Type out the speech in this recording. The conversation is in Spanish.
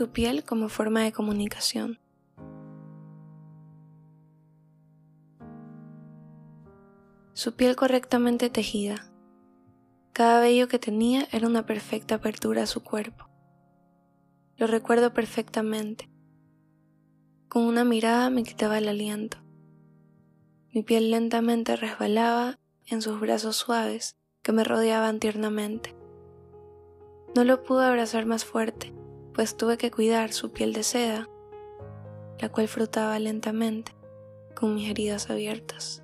Tu piel como forma de comunicación. Su piel correctamente tejida. Cada vello que tenía era una perfecta apertura a su cuerpo. Lo recuerdo perfectamente. Con una mirada me quitaba el aliento. Mi piel lentamente resbalaba en sus brazos suaves que me rodeaban tiernamente. No lo pude abrazar más fuerte, pues tuve que cuidar su piel de seda, la cual frotaba lentamente con mis heridas abiertas.